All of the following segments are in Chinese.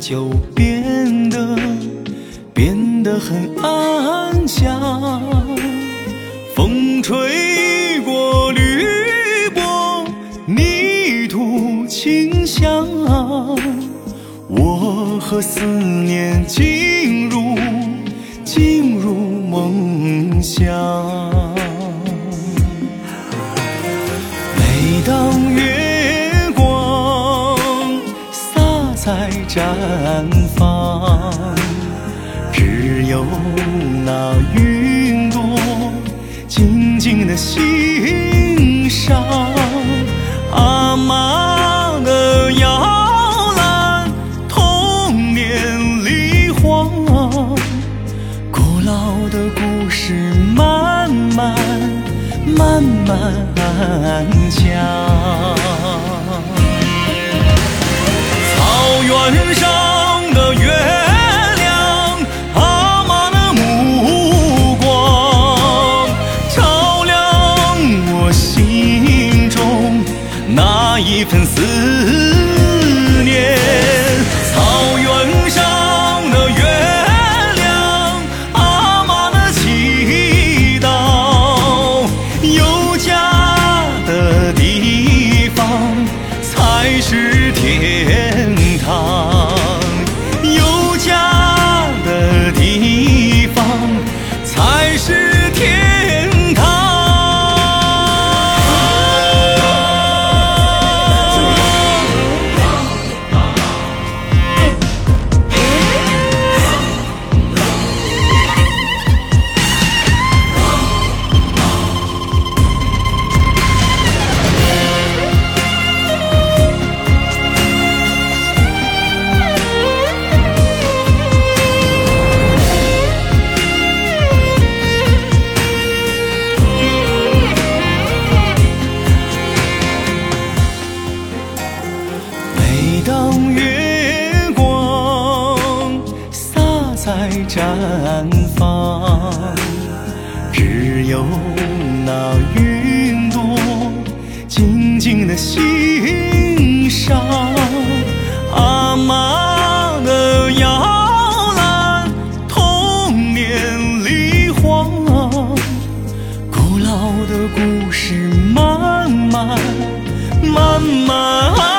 就变得变得很安详。风吹过绿波，泥土清香，我和思念进入进入梦乡。在绽放，只有那云朵静静的欣赏。阿妈的摇篮，童年里晃，古老的故事慢慢慢慢讲。天上的月亮，阿妈的目光，照亮我心中那一份思绽放，只有那云朵静静地欣赏，阿妈的摇篮，童年里花，古老的故事，慢慢慢慢。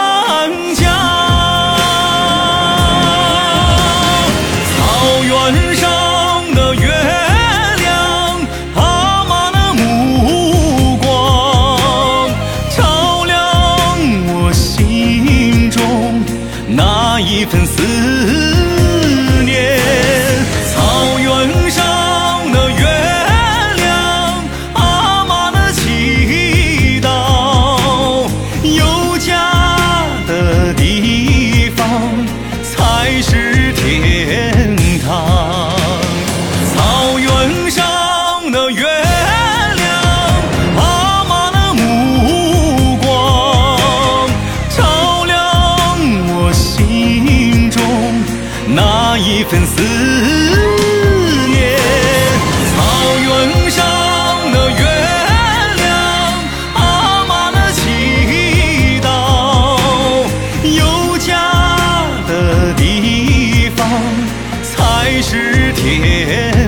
一份思念。一份思念。草原上的月亮阿妈的祈祷有家的地方才是天。